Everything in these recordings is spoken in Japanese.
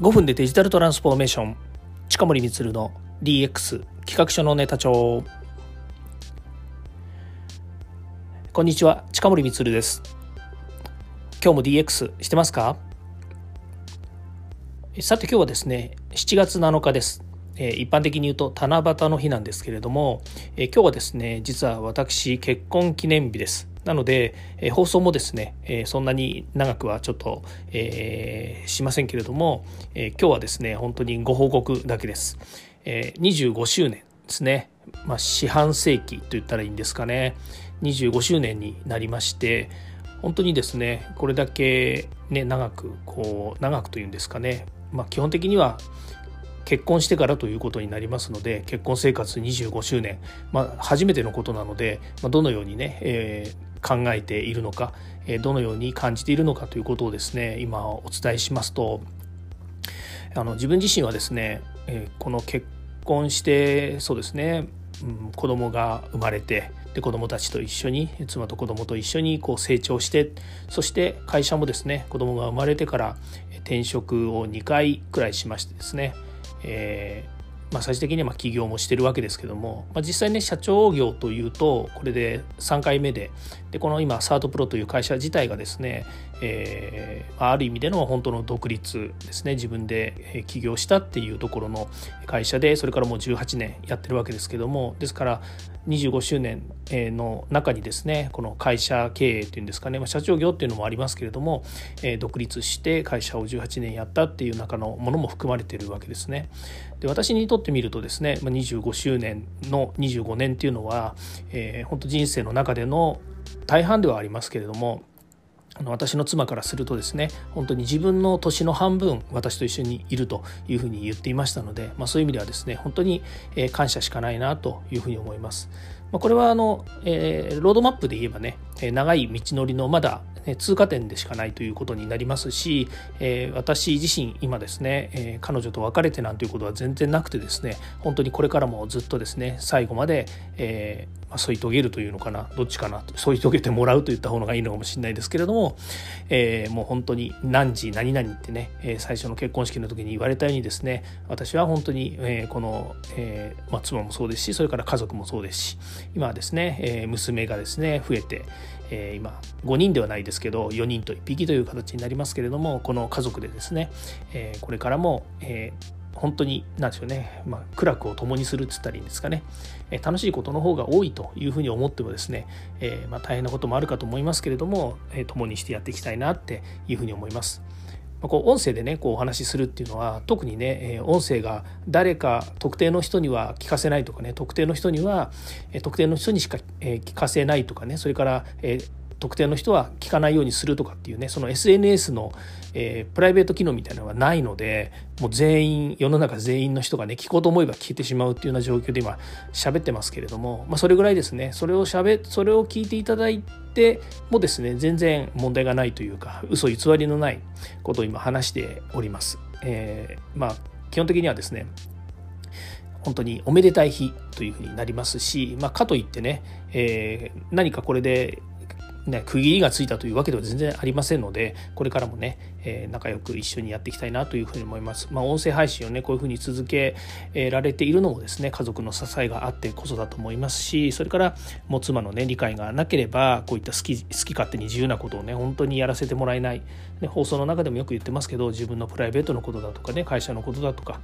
5分でデジタルトランスフォーメーション。近森光の DX 企画書のネタ帳。こんにちは近森光です。今日も DX してますか？さて今日はですね7月7日です。一般的に言うと七夕の日なんですけれども今日はですね実は私結婚記念日です。なので、えー、放送もですね、えー、そんなに長くはちょっと、えー、しませんけれども、え今日はですね本当にご報告だけです、え25周年ですね、まあ、四半世紀と言ったらいいんですかね。25周年になりまして本当にですねこれだけね長くこう長くというんですかね、まあ、基本的には結婚してからということになりますので結婚生活25周年、まあ、初めてのことなので、まあ、どのようにね、えー考えているのかどのように感じているのかということをですね今お伝えしますとあの自分自身はですねこの結婚してそうですね、うん、子供が生まれてで子供たちと一緒に妻と子供と一緒にこう成長してそして会社もですね子供が生まれてから転職を2回くらいしましてですね、えーまあ、最終的にはま起業もしてるわけですけども、まあ、実際ね社長業というとこれで3回目ででこの今サートプロという会社自体がですね、えー、ある意味での本当の独立ですね自分で起業したっていうところの会社でそれからもう18年やってるわけですけどもですから25周年の中にですねこの会社経営っていうんですかね、まあ、社長業っていうのもありますけれども、えー、独立して会社を18年やったっていう中のものも含まれてるわけですね。で私にとってみるとですね、25周年の25年っていうのは、えー、本当人生の中での大半ではありますけれども私の妻からするとですね本当に自分の年の半分私と一緒にいるというふうに言っていましたので、まあ、そういう意味ではですね本当に感謝しかないなというふうに思います。ま、これはあの、えー、ロードマップで言えばね長い道のりのまだ通過点でしかないということになりますし、え、私自身今ですね、え、彼女と別れてなんていうことは全然なくてですね本当にこれからもずっとですね最後まで、えま、添い遂げるというのかなどっちかな添い遂げてもらうといった方がいいのかもしれないですけれども、え、もう本当に何時何々ってね、え、最初の結婚式の時に言われたようにですね私は本当に、え、この、えま、妻もそうですしそれから家族もそうですし今はですね、え、娘がですね増えて、えー、今5人ではないですけど4人と1匹という形になりますけれどもこの家族でですね、えー、これからも、えー、本当に何でしょうね、まあ、苦楽を共にするっつったらいいんですかね、え、楽しいことの方が多いというふうに思ってもですね、え、まあ、大変なこともあるかと思いますけれども、え、共にしてやっていきたいなっていうふうに思います。こう音声でねこうお話しするっていうのは特にね音声が誰か特定の人には聞かせないとかね特定の人には特定の人にしか聞かせないとかねそれから特定の人は聞かないようにするとかっていうねその SNS の、え、プライベート機能みたいなのがないのでもう全員世の中全員の人がね聞こうと思えば聞いてしまうっていうような状況で今喋ってますけれども、まあ、それぐらいですね。それをしゃべそれを聞いていただいてもですね全然問題がないというか嘘偽りのないことを今話しております。えー、まあ基本的にはですね本当におめでたい日というふうになりますし、まあ、かといってね、えー、何かこれでね、区切りがついたというわけでは全然ありませんのでこれからもね、えー、仲良く一緒にやっていきたいなというふうに思います。まあ、音声配信をねこういうふうに続けられているのもですね家族の支えがあってこそだと思いますしそれからもう妻のね理解がなければこういった好き好き勝手に自由なことをね本当にやらせてもらえない、ね、放送の中でもよく言ってますけど自分のプライベートのことだとかね会社のことだとか、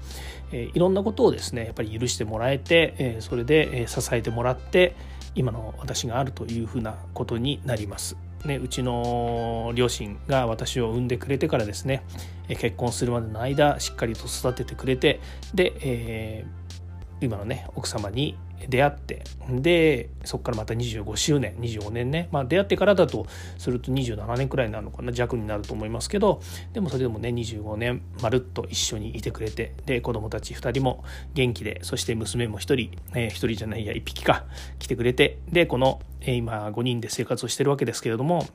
えー、いろんなことをですねやっぱり許してもらえて、えー、それで、支えてもらって今の私があるというふうなことになります。ね、うちの両親が私を産んでくれてからですね結婚するまでの間しっかりと育ててくれてで、えー、今のね奥様に出会ってでそこからまた25周年25年ね、まあ、出会ってからだとすると27年くらいになるのかな弱になると思いますけどでもそれでもね25年まるっと一緒にいてくれてで子供たち2人も元気でそして娘も1人、えー、1人じゃないや1匹か来てくれてでこの、えー、今5人で生活をしてるわけですけれども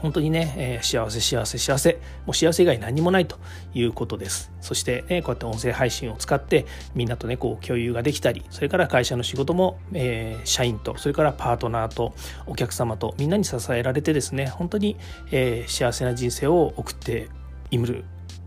本当にね、えー、幸せ幸せ幸せもう幸せ以外何もないということですそして、ね、こうやって音声配信を使ってみんなとねこう共有ができたりそれから会社の仕事も、えー、社員とそれからパートナーとお客様とみんなに支えられてですね本当に、えー、幸せな人生を送っている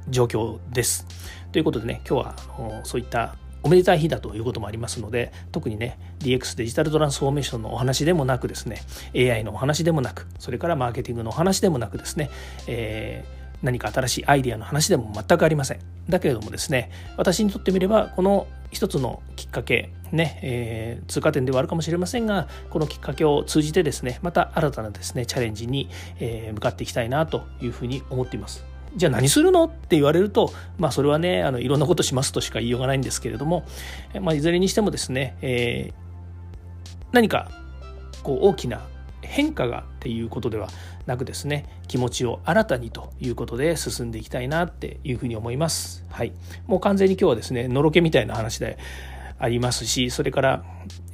状況です。ということでね今日はそういったおめでたい日だということもありますので特にね DX デジタルトランスフォーメーションのお話でもなくですね AI のお話でもなくそれからマーケティングのお話でもなくですね、えー何か新しいアイデアの話でも全くありません。だけれどもですね、私にとってみれば、この一つのきっかけ、ね、えー、通過点ではあるかもしれませんが、このきっかけを通じてですね、また新たなですね、チャレンジに、えー、向かっていきたいなというふうに思っています。じゃあ何するの？って言われると、まあ、それはねあのいろんなことしますとしか言いようがないんですけれども、まあ、いずれにしてもですね、えー、何かこう大きな変化がっていうことではなくですね気持ちを新たにということで進んでいきたいなっていうふうに思います。はい、もう完全に今日はですねのろけみたいな話でありますしそれから、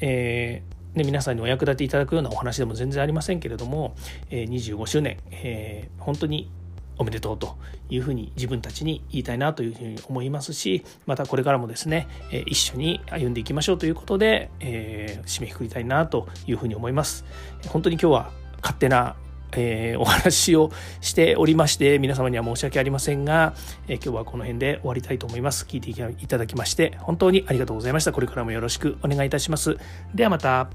えーね、皆さんにお役立ていただくようなお話でも全然ありませんけれども、えー、25周年、えー、本当におめでとうというふうに自分たちに言いたいなというふうに思いますしまたこれからもですね一緒に歩んでいきましょうということで、えー、締めくくりたいなというふうに思います。本当に今日は勝手なえー、お話をしておりまして皆様には申し訳ありませんが、えー、今日はこの辺で終わりたいと思います。聞いていただきまして本当にありがとうございました。これからもよろしくお願いいたします。ではまた。